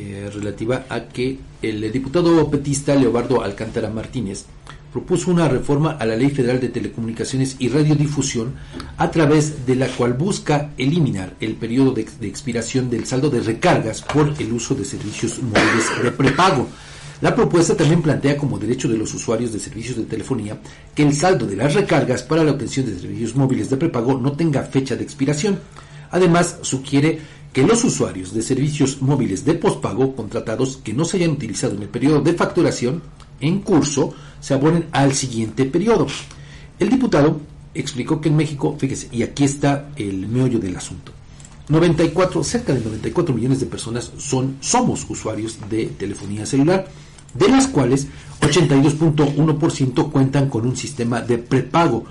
eh, relativa a que el diputado petista Leobardo Alcántara Martínez propuso una reforma a la Ley Federal de Telecomunicaciones y Radiodifusión a través de la cual busca eliminar el periodo de, de expiración del saldo de recargas por el uso de servicios móviles de prepago. La propuesta también plantea como derecho de los usuarios de servicios de telefonía que el saldo de las recargas para la obtención de servicios móviles de prepago no tenga fecha de expiración. Además, sugiere que los usuarios de servicios móviles de pospago contratados que no se hayan utilizado en el periodo de facturación en curso se abonen al siguiente periodo. El diputado explicó que en México, fíjese, y aquí está el meollo del asunto. 94, cerca de 94 millones de personas son, somos usuarios de telefonía celular, de las cuales 82.1% cuentan con un sistema de prepago,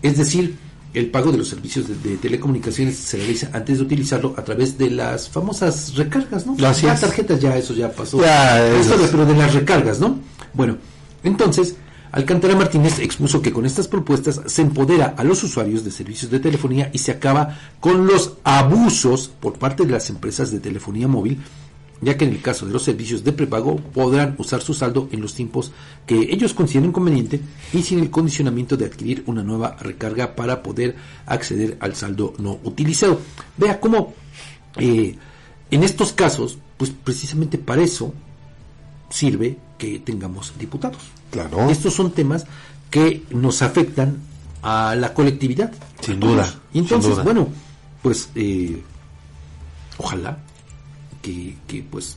es decir, el pago de los servicios de, de, telecomunicaciones se realiza antes de utilizarlo a través de las famosas recargas, ¿no? Las es. tarjetas ya eso ya pasó. Ya, eso pero de las recargas, ¿no? Bueno, entonces Alcántara Martínez expuso que con estas propuestas se empodera a los usuarios de servicios de telefonía y se acaba con los abusos por parte de las empresas de telefonía móvil, ya que en el caso de los servicios de prepago podrán usar su saldo en los tiempos que ellos consideren conveniente y sin el condicionamiento de adquirir una nueva recarga para poder acceder al saldo no utilizado. Vea cómo eh, en estos casos, pues precisamente para eso sirve que tengamos diputados. Claro. Estos son temas que nos afectan a la colectividad. Sin duda, Y entonces, sin duda. bueno, pues eh, ojalá que, que, pues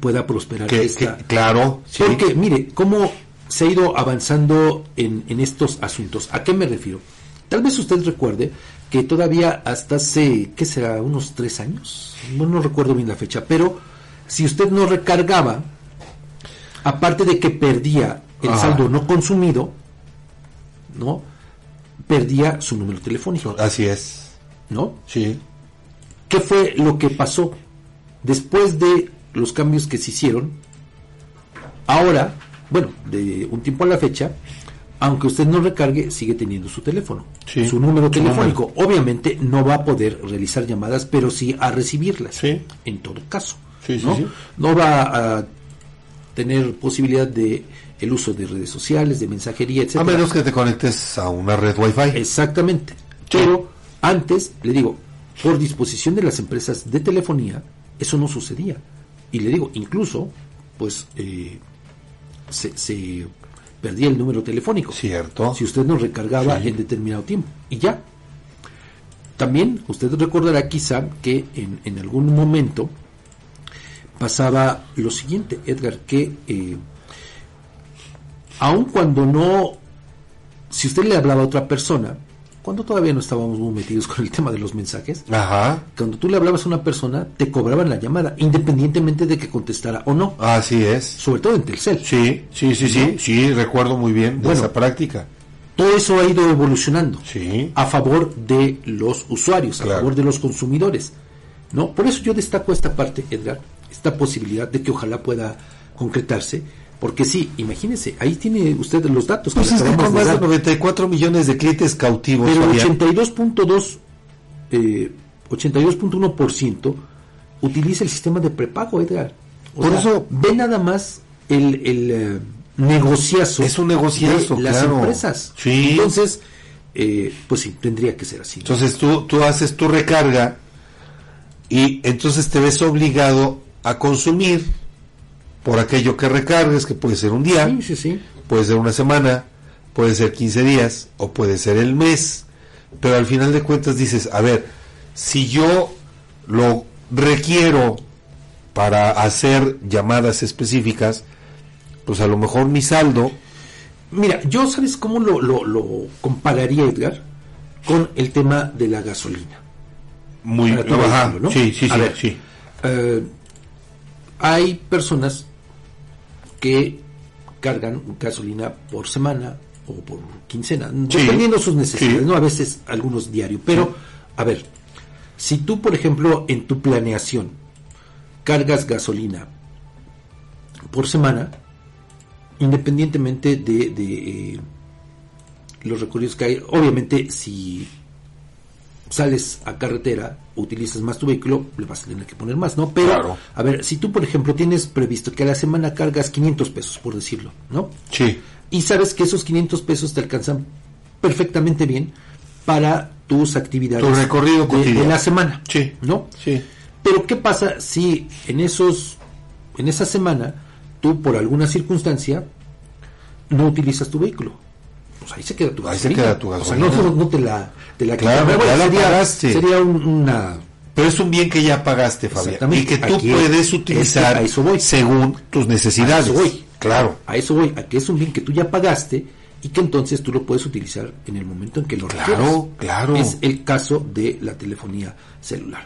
pueda prosperar Que, esta, que- claro, sí. porque, mire, cómo se ha ido avanzando en, en estos asuntos. ¿A qué me refiero? Tal vez usted recuerde que todavía hasta hace, ¿qué será? Unos tres años. Bueno, no recuerdo bien la fecha, pero si usted no recargaba, aparte de que perdía el Ajá. saldo no consumido, ¿no? Perdía su número telefónico, Así es. ¿no? Sí. ¿Qué fue lo que pasó después de los cambios que se hicieron? Ahora, bueno, de un tiempo a la fecha, aunque usted no recargue, sigue teniendo su teléfono, Sí, su número su telefónico. Obviamente no va a poder realizar llamadas, pero sí a recibirlas. Sí. En todo caso. Sí, sí, ¿no? sí. No va a tener posibilidad de el uso de redes sociales, de mensajería, A etcétera. menos que te conectes a una red Wi-Fi. Exactamente. Pero antes, le digo, por disposición de las empresas de telefonía, eso no sucedía. Y le digo, incluso, pues, eh, se, se perdía el número telefónico. Cierto. Si usted no recargaba Sí. en determinado tiempo. Y ya. También usted recordará quizá que en, en algún momento pasaba lo siguiente, Edgar, que eh, aun cuando no, si usted le hablaba a otra persona, cuando todavía no estábamos muy metidos con el tema de los mensajes, Ajá. cuando tú le hablabas a una persona, te cobraban la llamada, independientemente de que contestara o no, Así es. sobre todo en Telcel. Sí, sí, sí, sí. Sí, recuerdo muy bien de Bueno. esa práctica. Todo eso ha ido evolucionando Sí. a favor de los usuarios, a favor de los consumidores. ¿no? Por eso yo destaco esta parte, Edgar, esta posibilidad de que ojalá pueda concretarse, porque sí, imagínese, ahí tiene usted los datos. que Pues le es que con más de dar. 94 millones de clientes cautivos. Pero Fabián. 82.2, eh, 82.1% utiliza el sistema de prepago, Edgar. O Por sea, eso- ve nada más el, el eh, negociazo. Es un negociazo, de las claro. empresas. Sí. Entonces, eh, pues sí, tendría que ser así. Entonces tú, tú haces tu recarga y entonces te ves obligado a consumir por aquello que recargues, que puede ser un día, sí, sí, sí. puede ser una semana, puede ser 15 días o puede ser el mes. Pero al final de cuentas dices, a ver, si yo lo requiero para hacer llamadas específicas, pues a lo mejor mi saldo, Mira, yo sabes cómo lo, lo, lo compararía, Edgar, con el tema de la gasolina. muy... Vehículo, ¿no? Sí, sí, A sí, ver. sí. Eh, hay personas que cargan gasolina por semana o por quincena, Sí. dependiendo de sus necesidades, Sí. ¿no? A veces algunos diarios. Pero, a ver, si tú, por ejemplo, en tu planeación cargas gasolina por semana, independientemente de, de, eh, los recorridos que hay, obviamente si sales a carretera, utilizas más tu vehículo, le vas a tener que poner más, ¿no? Pero, Claro. a ver, si tú, por ejemplo, tienes previsto que a la semana cargas 500 pesos, por decirlo, ¿no? Sí. Y sabes que esos 500 pesos te alcanzan perfectamente bien para tus actividades Tu recorrido de la semana, Sí. ¿no? Sí. Pero ¿qué pasa si en esos en esa semana tú por alguna circunstancia no utilizas tu vehículo? Pues ahí se queda tu Ahí se gasolina. queda tu O sea, gasolina. no, no- te la te la Claro. Pero ya la sería, pagaste. sería un- una Pero es un bien que ya pagaste, Fabián. Y que tú Aquí puedes es que utilizar a eso voy. según tus necesidades. A eso voy. Claro. A eso voy, a que es un bien que tú ya pagaste y que entonces tú lo puedes utilizar en el momento en que lo Claro, requieras. claro. Es el caso de la telefonía celular.